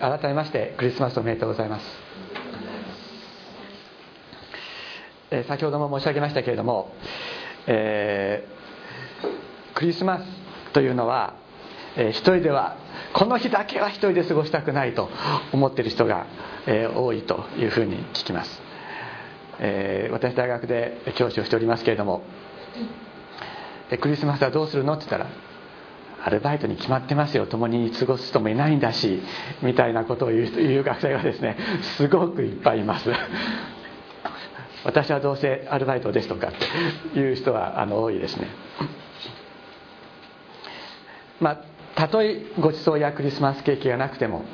改めましてクリスマスおめでとうございます、え、先ほども申し上げましたけれども、えー、クリスマスというのは、えー、一人ではこの日だけは一人で過ごしたくないと思っている人が、えー、多いというふうに聞きます、えー、私大学で教師をしておりますけれどもクリスマスはどうするのって言ったらアルバイトに決まってますよ。共に過ごす人もいないんだしみたいなことを言う言う学生がですねすごくいっぱいいます。私はどうせアルバイトですとかっていう人はあの多いですね。まあたとえごちそうやクリスマスケーキがなくても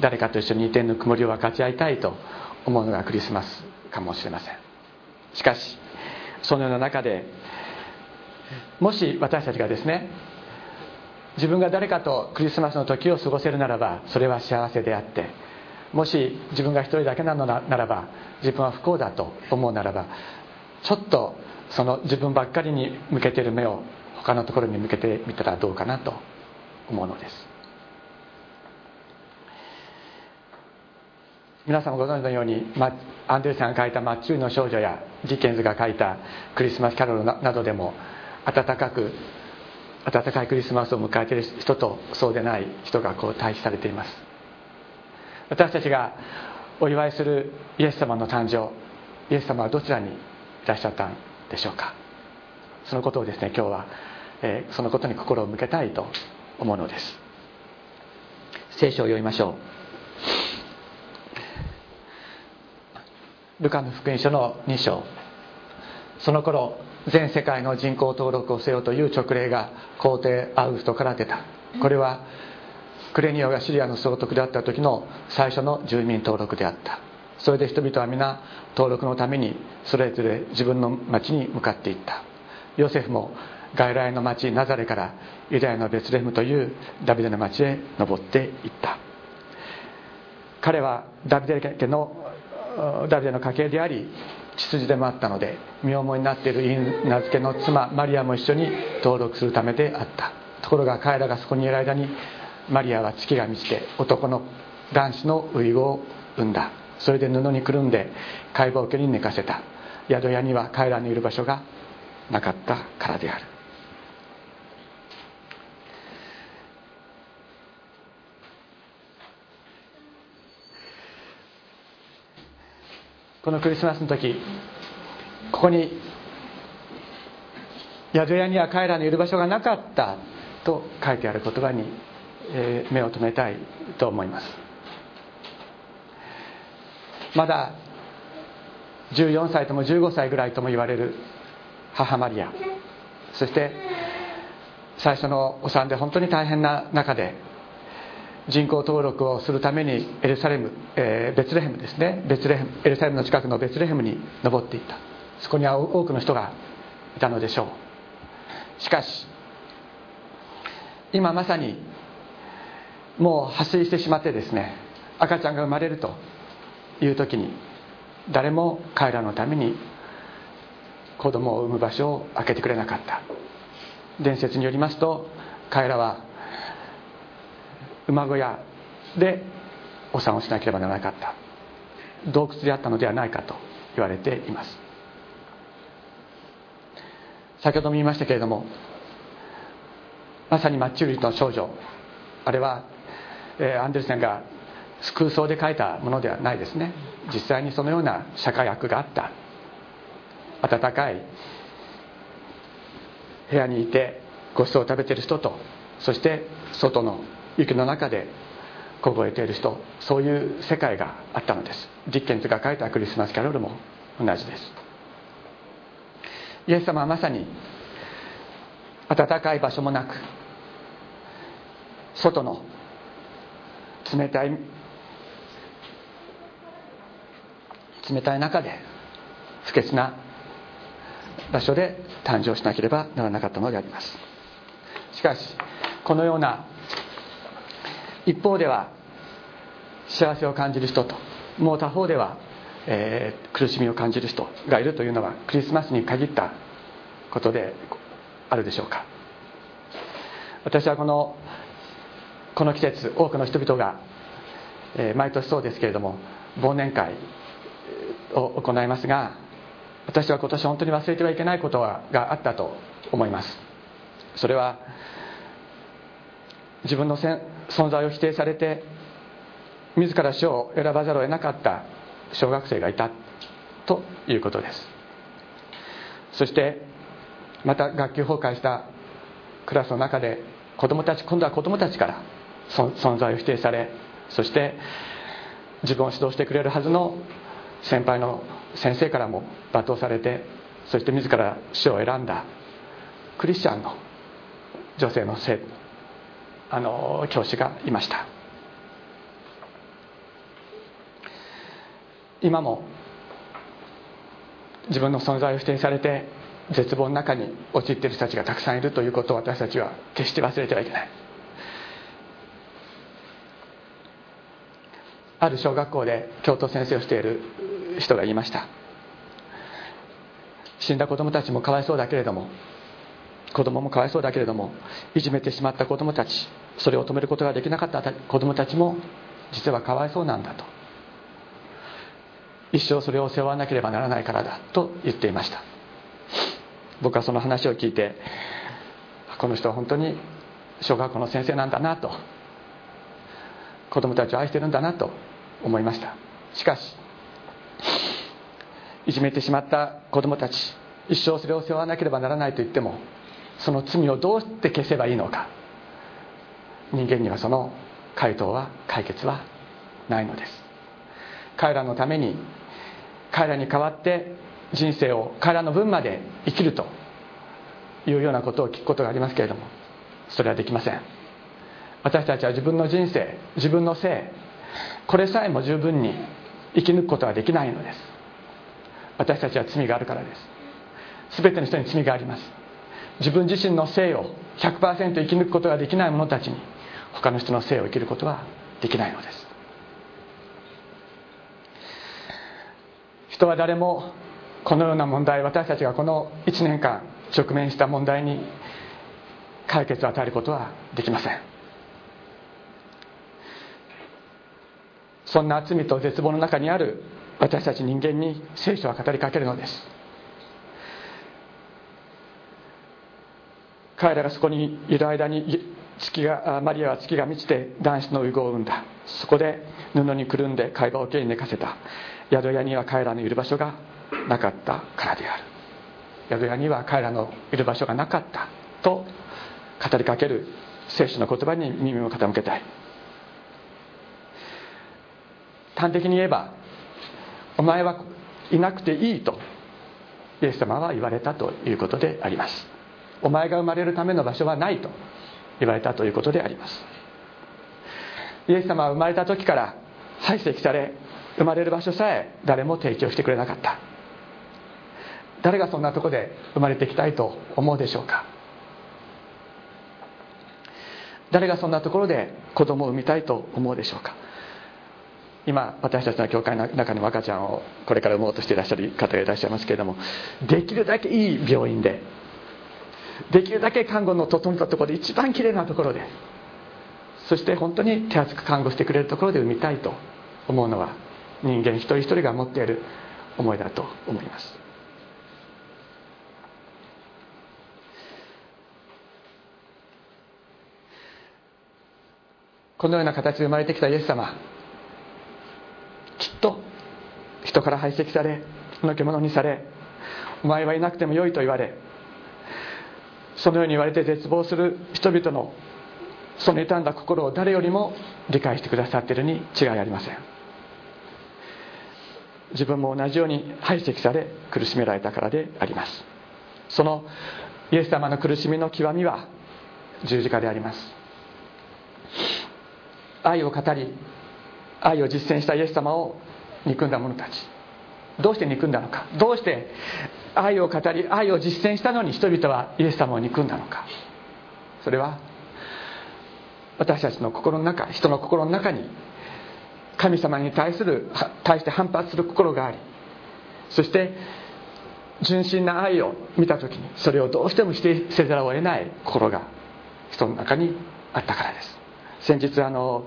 誰かと一緒に移転の曇りを分かち合いたいと思うのがクリスマスかもしれません。しかしそのような中でもし私たちがですね自分が誰かとクリスマスの時を過ごせるならばそれは幸せであってもし自分が一人だけなのならば自分は不幸だと思うならばちょっとその自分ばっかりに向けている目を他のところに向けてみたらどうかなと思うのです。皆さんもご存知のように、アンデルさんが書いた「マッチューの少女」やディケンズが書いた「クリスマスキャロル」などでも温かく温かいクリスマスを迎えている人とそうでない人がこう対比されています。私たちがお祝いするイエス様の誕生イエス様はどちらにいらっしゃったんでしょうか。そのことをですね今日は、えー、そのことに心を向けたいと思うのです。聖書を読みましょう。ルカの福音書の2章。その頃全世界の人口登録をせよという勅令が皇帝アウフトから出た。これはクレニオがシリアの総督であった時の最初の住民登録であった。それで人々は皆登録のためにそれぞれ自分の町に向かっていった。ヨセフも外来の町ナザレからユダヤのベツレムというダビデの町へ登っていった。彼はダビデ家のダビデの家系であり血筋でもあったので身重になっている名付けの妻マリアも一緒に登録するためであった。ところが彼らがそこにいる間にマリアは月が満ちて男の男子の遺語を産んだ。それで布にくるんで解剖家に寝かせた。宿屋には彼らのいる場所がなかったからである。このクリスマスの時ここに宿屋には彼らのいる場所がなかったと書いてある言葉に、え目を留めたいと思います。まだ14歳とも15歳ぐらいとも言われる母マリア。そして最初のお産で本当に大変な中で人口登録をするためにエルサレム、えー、ベツレヘムですね。ベツレヘムエルサレムの近くのベツレヘムに登っていった。そこには多くの人がいたのでしょう。しかし今まさにもう破水してしまってですね赤ちゃんが生まれるという時に誰も彼らのために子供を産む場所を開けてくれなかった。伝説によりますと彼らは馬小屋。でお産をしなければならなかった。洞窟であったのではないかと言われています。先ほども言いましたけれどもまさにマッチューリの少女。あれは、えー、アンデルセンが空想で書いたものではないですね。実際にそのような社会悪があった。暖かい部屋にいてごちそうを食べている人とそして外の雪の中で凍えている人そういう世界があったのです。ディッケンズが書いたクリスマスキャロルも同じです。イエス様はまさに暖かい場所もなく外の冷たい冷たい中で不潔な場所で誕生しなければならなかったのであります。しかしこのような一方では幸せを感じる人ともう他方では、えー、苦しみを感じる人がいるというのはクリスマスに限ったことであるでしょうか。私はこのこの季節多くの人々がえ毎年そうですけれども忘年会を行いますが私は今年本当に忘れてはいけないことがあったと思います。それは自分の存在を否定されて自ら死を選ばざるを得なかった小学生がいたということです。そしてまた学級崩壊したクラスの中で子供たち今度は子供たちから存在を否定されそして自分を指導してくれるはずの先輩の先生からも罵倒されてそして自ら死を選んだクリスチャンの女性の生あの教師がいました。今も自分の存在を否定されて絶望の中に陥っている人たちがたくさんいるということを私たちは決して忘れてはいけない。ある小学校で教頭先生をしている人が言いました。死んだ子供たちもかわいそうだけれども子供もかわいそうだけれどもいじめてしまった子供たちそれを止めることができなかった子供たちも実はかわいそうなんだと。一生それを背負わなければならないからだと言っていました。僕はその話を聞いてこの人は本当に小学校の先生なんだなと子供たちを愛してるんだなと思いました。しかしいじめてしまった子供たち一生それを背負わなければならないと言ってもその罪をどうして消せばいいのか。人間にはその回答は解決はないのです。彼らのために彼らに代わって人生を彼らの分まで生きるというようなことを聞くことがありますけれどもそれはできません。私たちは自分の人生自分の性これさえも十分に生き抜くことはできないのです。私たちは罪があるからです。全ての人に罪があります。自分自身の性を100%生き抜くことができない者たちに他の人の性を生きることはできないのです。人は誰もこのような問題私たちがこの1年間直面した問題に解決を与えることはできません。そんな罪と絶望の中にある私たち人間に聖書は語りかけるのです。彼らがそこにいる間に月がマリアは月が満ちて男子の遺語を産んだ。そこで布にくるんで会話を受けに寝かせた。宿屋には彼らのいる場所がなかったからである。宿屋には彼らのいる場所がなかった。と語りかける聖書の言葉に耳を傾けた。い端的に言えばお前はいなくていいとイエス様は言われたということであります。お前が生まれるための場所はないと言われたということであります。イエス様は生まれた時から排斥され生まれる場所さえ誰も提供してくれなかった。誰がそんなとこで生まれてきたいと思うでしょうか。誰がそんなところで子供を産みたいと思うでしょうか。今私たちの教会の中に赤ちゃんをこれから産もうとしていらっしゃる方がいらっしゃいますけれどもできるだけいい病院でできるだけ看護の整ったところで一番きれいなところでそして本当に手厚く看護してくれるところで産みたいと思うのは人間一人一人が持っている思いだと思います。このような形で生まれてきたイエス様きっと人から排斥されのけ者にされお前はいなくてもよいと言われそのように言われて絶望する人々のその傷んだ心を誰よりも理解してくださっているに違いありません。自分も同じように排斥され苦しめられたからであります。そのイエス様の苦しみの極みは十字架であります。愛を語り愛を実践したイエス様を憎んだ者たち。どうして憎んだのか？どうして愛を語り愛を実践したのに人々はイエス様を憎んだのか？それは私たちの心の中人の心の中に神様に対する対して反発する心がありそして純真な愛を見た時にそれをどうしても否定せざるを得ない心が人の中にあったからです。先日あの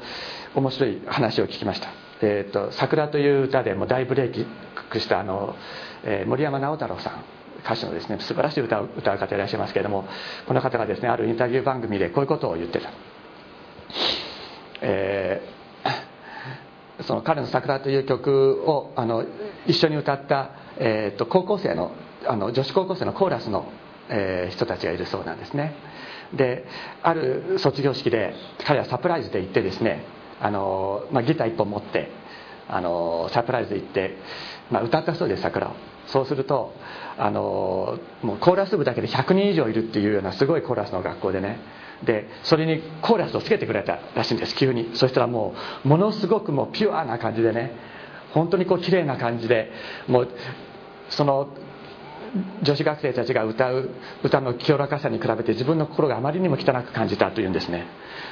面白い話を聞きました「えーと、桜」という歌でも大ブレイクしたあの、えー、森山直太朗さん歌手のですね素晴らしい歌を歌う方いらっしゃいますけれどもこの方がですねあるインタビュー番組でこういうことを言ってた、えー、その彼の「桜」という曲をあの一緒に歌った、えーと、高校生のあの女子高校生のコーラスの、えー、人たちがいるそうなんですね。である卒業式で彼はサプライズで行ってですねあの、まあ、ギター1本持ってあのサプライズ行って、まあ、歌ったそうです桜を。そうするとあのもうコーラス部だけで100人以上いるっていうようなすごいコーラスの学校でね。でそれにコーラスをつけてくれたらしいんです急に。そしたらもうものすごくもうピュアな感じでね。本当にこう綺麗な感じでもうその女子学生たちが歌う歌の清らかさに比べて自分の心があまりにも汚く感じたというんですね。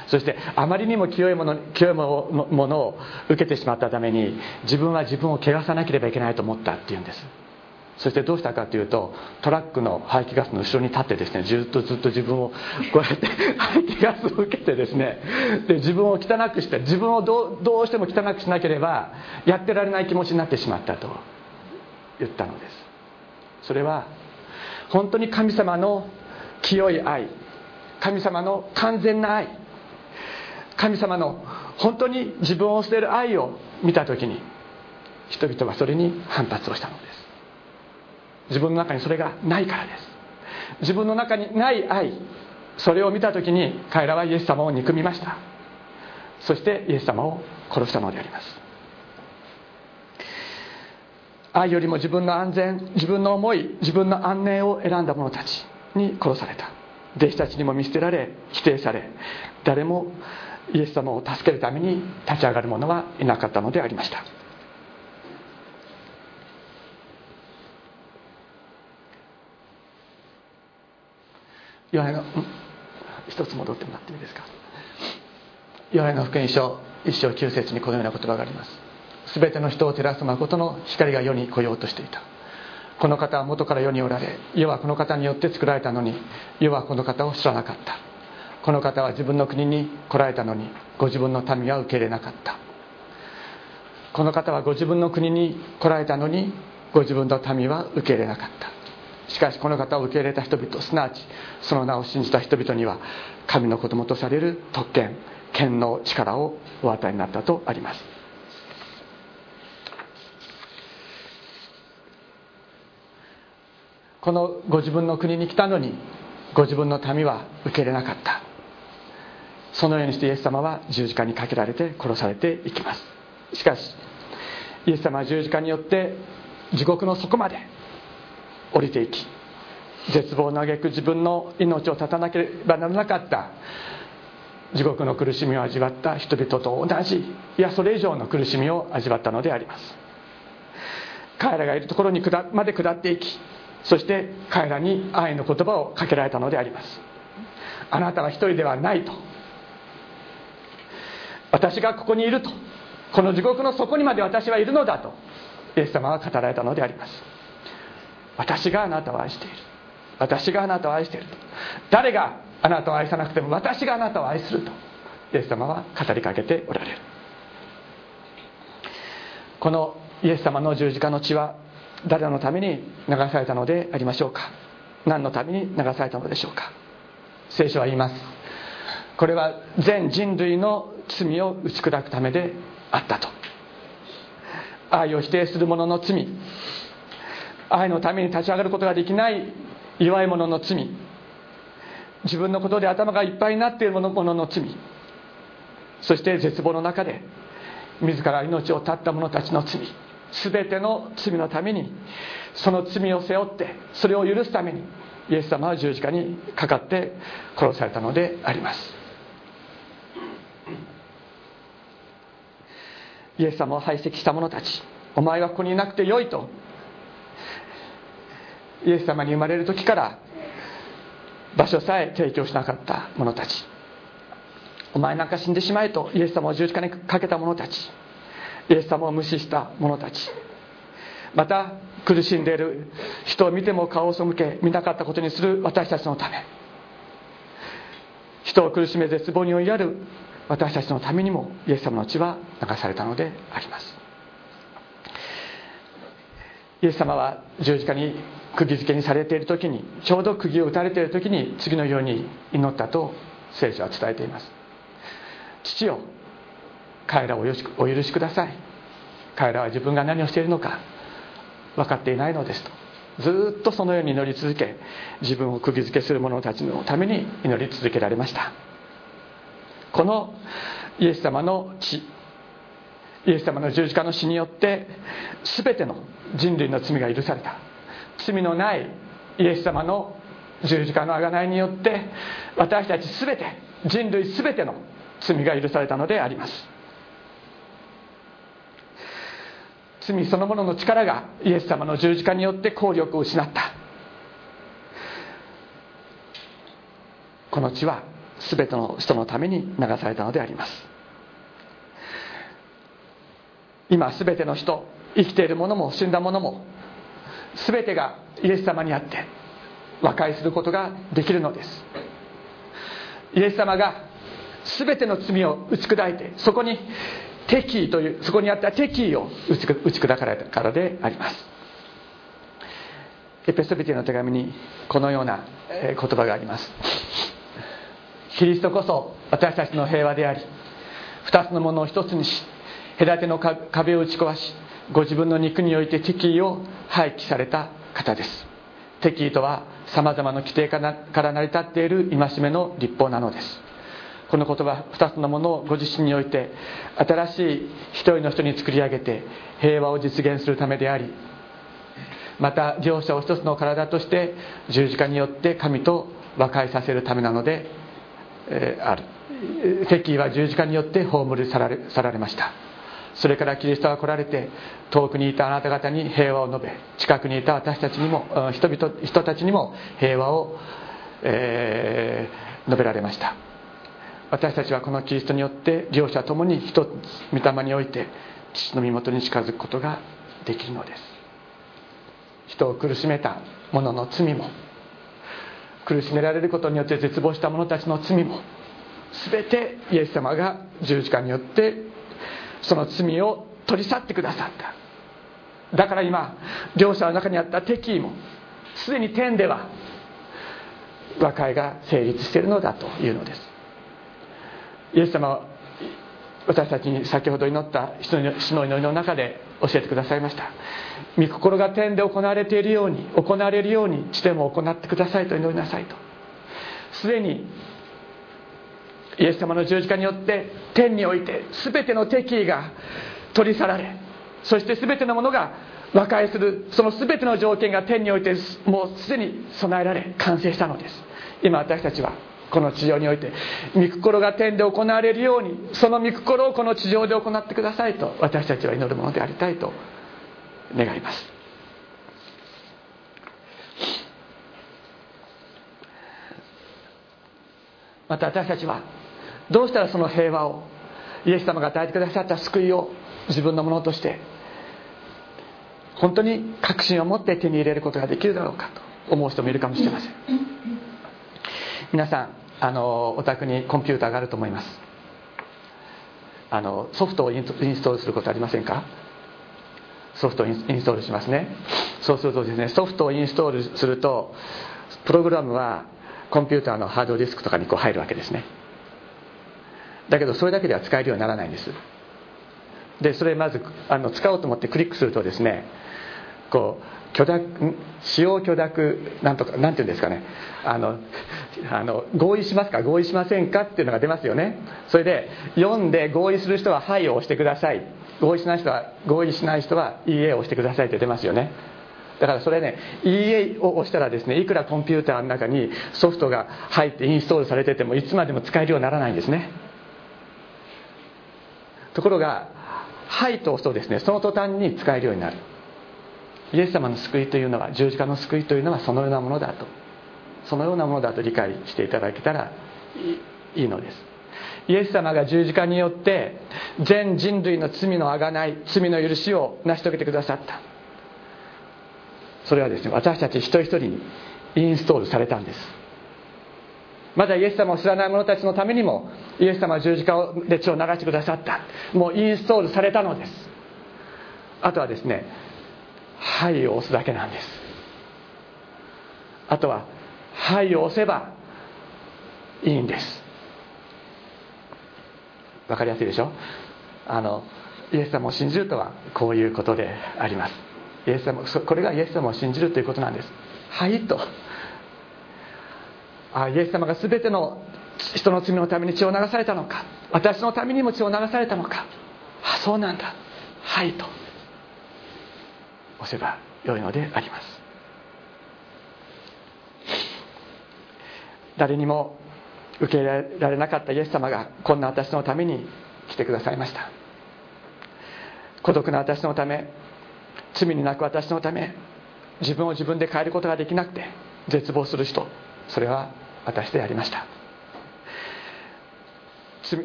そしてあまりにも清いもの清いものを受けてしまったために自分は自分を汚さなければいけないと思ったっていうんです。そしてどうしたかというとトラックの排気ガスの後ろに立ってですねずっとずっと自分をこうやって 排気ガスを受けてですねで自分を汚くして自分をどうしても汚くしなければやってられない気持ちになってしまったと言ったのです。それは本当に神様の清い愛神様の完全な愛神様の本当に自分を捨てる愛を見た時に人々はそれに反発をしたのです。自分の中にそれがないからです。自分の中にない愛それを見た時に彼らはイエス様を憎みました。そしてイエス様を殺したのであります。愛よりも自分の安全自分の思い自分の安寧を選んだ者たちに殺された。弟子たちにも見捨てられ否定され誰もイエス様を助けるために立ち上がる者はいなかったのでありました。ヨハネの一つ戻ってもらっていいですか？ヨハネの福音書一章九節にこのような言葉があります。全ての人を照らす誠の光が世に来ようとしていた。この方は元から世におられ世はこの方によって作られたのに世はこの方を知らなかった。この方は自分の国に来られたのにご自分の民は受け入れなかった。この方はご自分の国に来られたのにご自分の民は受け入れなかった。しかしこの方を受け入れた人々すなわちその名を信じた人々には神の子供とされる特権権の力をお与えになったとあります。このご自分の国に来たのにご自分の民は受け入れなかった。そのようにしてイエス様は十字架にかけられて殺されていきます。しかしイエス様は十字架によって地獄の底まで降りていき絶望の挙句自分の命を絶たなければならなかった。地獄の苦しみを味わった人々と同じいやそれ以上の苦しみを味わったのであります。彼らがいるところにまで下っていきそして彼らに愛の言葉をかけられたのであります。あなたは一人ではないと。私がここにいると。この地獄の底にまで私はいるのだと。イエス様は語られたのであります。私があなたを愛している。私があなたを愛していると。誰があなたを愛さなくても私があなたを愛すると。イエス様は語りかけておられる。このイエス様の十字架の血は誰のために流されたのでありましょうか？何のために流されたのでしょうか？聖書は言います。これは全人類の罪を打ち砕くためであったと。愛を否定する者の罪。愛のために立ち上がることができない弱い者の罪。自分のことで頭がいっぱいになっている者の罪。そして絶望の中で自ら命を絶った者たちの罪。全ての罪のためにその罪を背負ってそれを許すためにイエス様は十字架にかかって殺されたのであります。イエス様を排斥した者たちお前はここにいなくてよいとイエス様に生まれる時から場所さえ提供しなかった者たちお前なんか死んでしまえとイエス様を十字架にかけた者たちイエス様を無視した者たち。また苦しんでいる人を見ても顔を背け見なかったことにする私たちのため。人を苦しめ絶望に追いやる私たちのためにもイエス様の血は流されたのであります。イエス様は十字架に釘付けにされている時にちょうど釘を打たれている時に次のように祈ったと聖書は伝えています。父よ彼らをお許しください。彼らは自分が何をしているのか分かっていないのですと。ずっとそのように祈り続け自分を釘付けする者たちのために祈り続けられました。このイエス様の血イエス様の十字架の死によって全ての人類の罪が許された。罪のないイエス様の十字架の贖いによって私たち全て人類全ての罪が許されたのであります。罪そのものの力がイエス様の十字架によって効力を失った。この血は全ての人のために流されたのであります。今全ての人生きている者も死んだ者も全てがイエス様にあって和解することができるのです。イエス様が全ての罪を打ち砕いてそこに敵意というそこにあった敵意を打ち砕かれたからであります。エペソビティの手紙にこのような言葉があります。キリストこそ私たちの平和であり二つのものを一つにし隔ての壁を打ち壊しご自分の肉において敵意を廃棄された方です。敵意とはさまざまな規定から成り立っている戒めの立法なのです。この言葉2つのものをご自身において新しい一人の人に作り上げて平和を実現するためでありまた両者を一つの体として十字架によって神と和解させるためなので、えある。敵意は十字架によって葬り去られ去られました。それからキリストが来られて遠くにいたあなた方に平和を述べ近くにいた私たちにも人々人たちにも平和を、えー、述べられました。私たちはこのキリストによって両者ともに一つ御霊において父の身元に近づくことができるのです。人を苦しめた者の罪も苦しめられることによって絶望した者たちの罪も全てイエス様が十字架によってその罪を取り去ってくださった。だから今両者の中にあった敵意もすでに天では和解が成立しているのだというのです。イエス様は私たちに先ほど祈った死の祈りの中で教えてくださいました。御心が天で行われているように行われるように地でも行ってくださいと祈りなさいと。すでにイエス様の十字架によって天において全ての敵意が取り去られそして全てのものが和解するその全ての条件が天においてもうすでに備えられ完成したのです。今私たちはこの地上において御心が天で行われるようにその御心をこの地上で行ってくださいと私たちは祈るものでありたいと願います。また私たちはどうしたらその平和をイエス様が与えてくださった救いを自分のものとして本当に確信を持って手に入れることができるだろうかと思う人もいるかもしれません。皆さんあのお宅にコンピューターがあると思います。あのソフトをインストールすることありませんか？ソフトをインストールしますね。そうするとですねソフトをインストールするとプログラムはコンピューターのハードディスクとかにこう入るわけですね。だけどそれだけでは使えるようにならないんです。でそれまずあの使おうと思ってクリックするとですねこう許諾使用許諾なんとかなんていうんですかね。あのあの合意しますか？合意しませんか？っていうのが出ますよね。それで読んで合意する人は「はい」を押してください。合意しない人は合意しない人は「いいえ」を押してくださいって出ますよね。だからそれね「いいえ」を押したらですねいくらコンピューターの中にソフトが入ってインストールされててもいつまでも使えるようにならないんですね。ところが「はい」と押すとですねその途端に使えるようになる。イエス様の救いというのは十字架の救いというのはそのようなものだとそのようなものだと理解していただけたらいいのです。イエス様が十字架によって全人類の罪のあがない罪の許しを成し遂げてくださった。それはですね私たち一人一人にインストールされたんです。まだイエス様を知らない者たちのためにもイエス様は十字架で血を流してくださった。もうインストールされたのです。あとはですね「はい」を押すだけなんです。あとは「はい」を押せばいいんです。わかりやすいでしょ？あのイエス様を信じるとはこういうことであります。イエス様これがイエス様を信じるということなんです。はいとあイエス様が全ての人の罪のために血を流されたのか私のためにも血を流されたのか。あそうなんだ。はいと。押せばよいのであります。誰にも受け入れられなかったイエス様がこんな私のために来てくださいました。孤独な私のため罪に泣く私のため自分を自分で変えることができなくて絶望する人それは私でありました。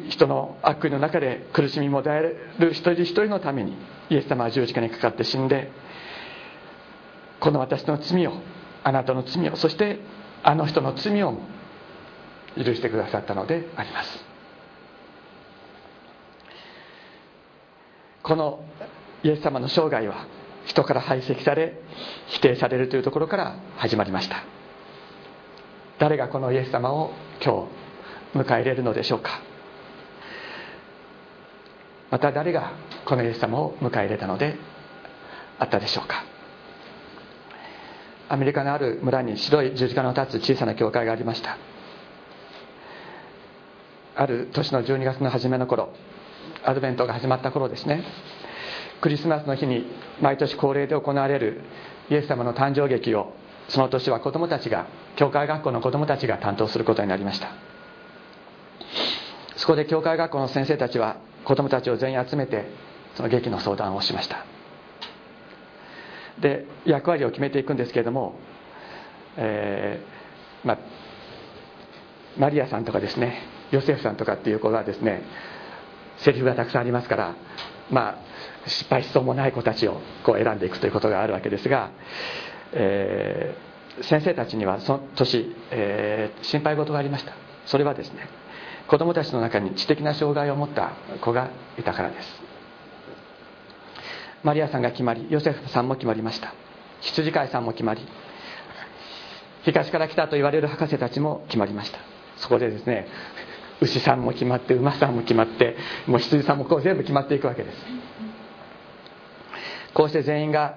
人の悪意の中で苦しみもだえる一人一人のためにイエス様は十字架にかかって死んでこの私の罪をあなたの罪をそしてあの人の罪を許してくださったのであります。このイエス様の生涯は人から排斥され否定されるというところから始まりました。誰がこのイエス様を今日迎え入れるのでしょうか。また誰がこのイエス様を迎え入れたのであったでしょうか。アメリカのある村に白い十字架の立つ小さな教会がありました。ある年の12月の初めの頃アドベントが始まった頃ですね。クリスマスの日に毎年恒例で行われるイエス様の誕生劇をその年は子供たちが教会学校の子供たちが担当することになりました。そこで教会学校の先生たちは子供たちを全員集めてその劇の相談をしました。で役割を決めていくんですけれども、えー、まあ、マリアさんとかですねヨセフさんとかっていう子はですねセリフがたくさんありますからまあ失敗しそうもない子たちをこう選んでいくということがあるわけですが、えー、先生たちにはその年、えー、心配事がありました。それはですね子供たちの中に知的な障害を持った子がいたからです。マリアさんが決まりヨセフさんも決まりました。羊飼いさんも決まり東から来たと言われる博士たちも決まりました。そこでですね牛さんも決まって馬さんも決まってもう羊さんもこう全部決まっていくわけです。こうして全員が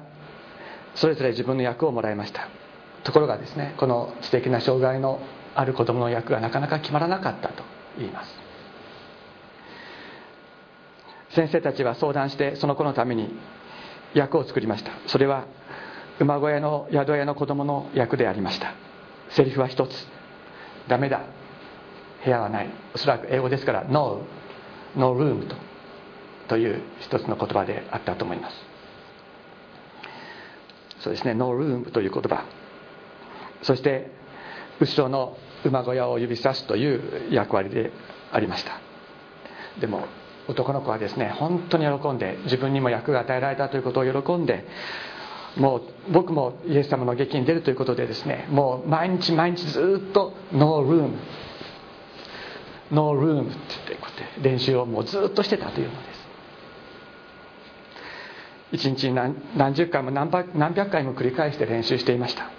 それぞれ自分の役をもらいました。ところがですねこの知的な障害のある子供の役がなかなか決まらなかったと言います。先生たちは相談してその子のために役を作りました。それは馬小屋の宿屋の子供の役でありました。セリフは一つ。ダメだ。部屋はない。おそらく英語ですから No, no room と。という一つの言葉であったと思います。そうですね。No room という言葉。そして後ろの馬小屋を指さすという役割でありました。でも男の子はですね本当に喜んで自分にも役が与えられたということを喜んでもう僕もイエス様の劇に出るということでですねもう毎日毎日ずっと「ノールーム」「ノールーム」って言ってこうやって練習をもうずっとしてたというのです。一日に何何十回も何百何百回も繰り返して練習していました。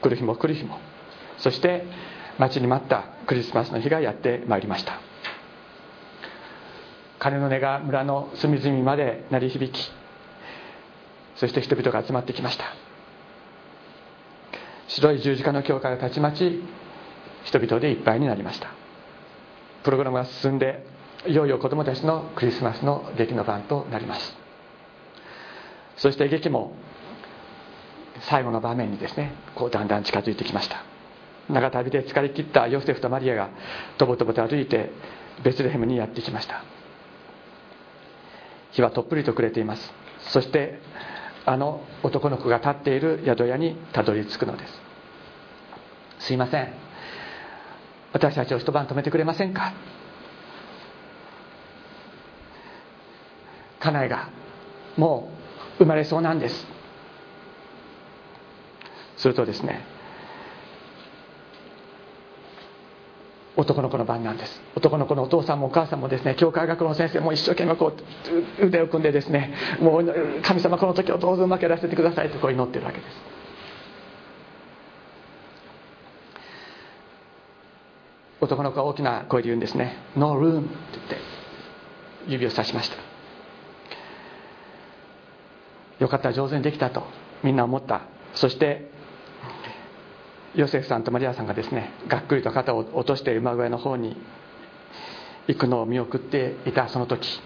来る日も来る日も。そして待ちに待ったクリスマスの日がやってまいりました。鐘の音が村の隅々まで鳴り響きそして人々が集まってきました。白い十字架の教会がたちまち人々でいっぱいになりました。プログラムが進んでいよいよ子供たちのクリスマスの劇の番となります。そして劇も最後の場面にですねこうだんだん近づいてきました。長旅で疲れ切ったヨセフとマリアがとぼとぼと歩いてベツレヘムにやってきました。日はとっぷりと暮れています。そしてあの男の子が立っている宿屋にたどり着くのです。すいません。私たちを一晩泊めてくれませんか？家内がもう生まれそうなんです。するとですね男の子の番なんです。男の子のお父さんもお母さんもですね教会学の先生も一生懸命こう腕を組んでですねもう神様この時をどうぞうまくやらせてくださいとこう祈ってるわけです。男の子は大きな声で言うんですね「No room」って言って指をさしました。よかった上手にできたとみんな思った。そしてヨセフさんとマリアさんがですねがっくりと肩を落として馬小屋の方に行くのを見送っていたその時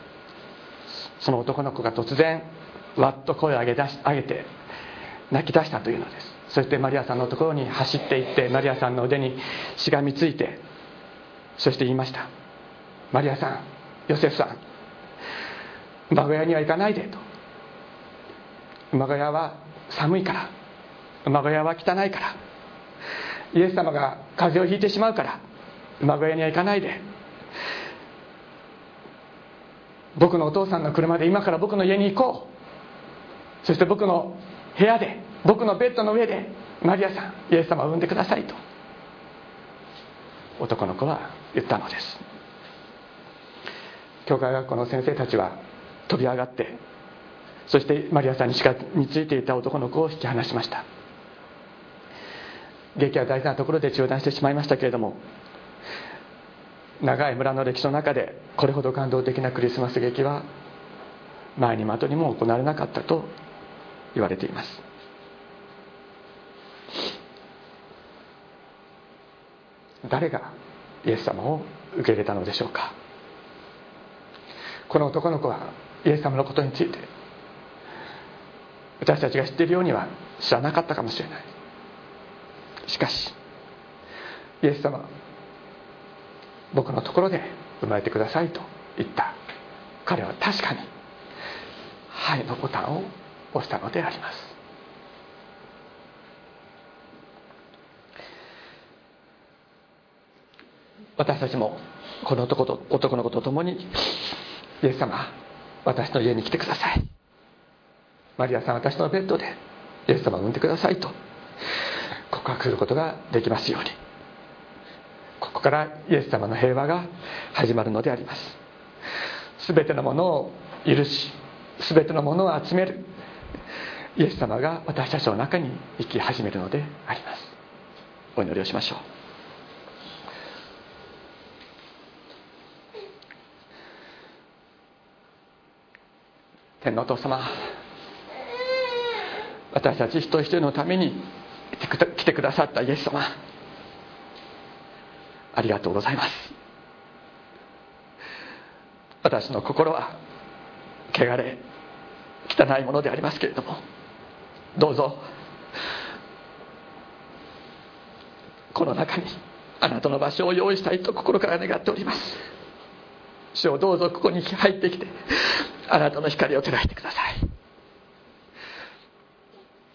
その男の子が突然わっと声を上げ出し上げて泣き出したというのです。そしてマリアさんのところに走っていってマリアさんの腕にしがみついてそして言いました。マリアさんヨセフさん馬小屋には行かないでと。馬小屋は寒いから馬小屋は汚いからイエス様が風邪をひいてしまうから馬小屋には行かないで。僕のお父さんの車で今から僕の家に行こう。そして僕の部屋で僕のベッドの上でマリアさんイエス様を産んでくださいと男の子は言ったのです。教会学校の先生たちは飛び上がってそしてマリアさんにしかについていた男の子を引き離しました。劇は大事なところで中断してしまいましたけれども長い村の歴史の中でこれほど感動的なクリスマス劇は前にも後にも行われなかったと言われています。誰がイエス様を受け入れたのでしょうか。この男の子はイエス様のことについて私たちが知っているようには知らなかったかもしれない。しかしイエス様僕のところで生まれてくださいと言った。彼は確かに「はい」のボタンを押したのであります。私たちもこの男と男の子と共にイエス様私の家に来てください。マリアさん私のベッドでイエス様を産んでくださいと。告白することができますように。ここからイエス様の平和が始まるのであります。全てのものを許し全てのものを集める。イエス様が私たちの中に生き始めるのであります。お祈りをしましょう。天皇お父様私たち一人一人のために来てくださったイエス様。ありがとうございます。私の心は汚れ汚いものでありますけれども。どうぞ。この中にあなたの場所を用意したいと心から願っております。主をどうぞここに入ってきてあなたの光を照らしてください。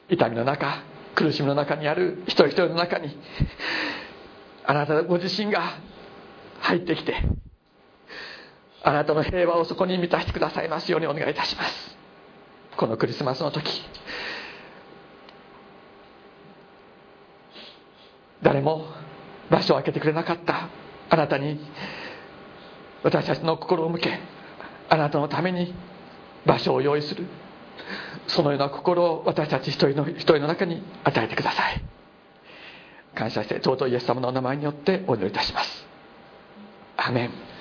痛みの中苦しみの中にある一人一人の中にあなたご自身が入ってきてあなたの平和をそこに満たしてくださいますようにお願いいたします。このクリスマスの時誰も場所を空けてくれなかったあなたに私たちの心を向けあなたのために場所を用意する。そのような心を私たち一人の一人の中に与えてください。感謝して尊いイエス様のお名前によってお祈りいたします。アメン。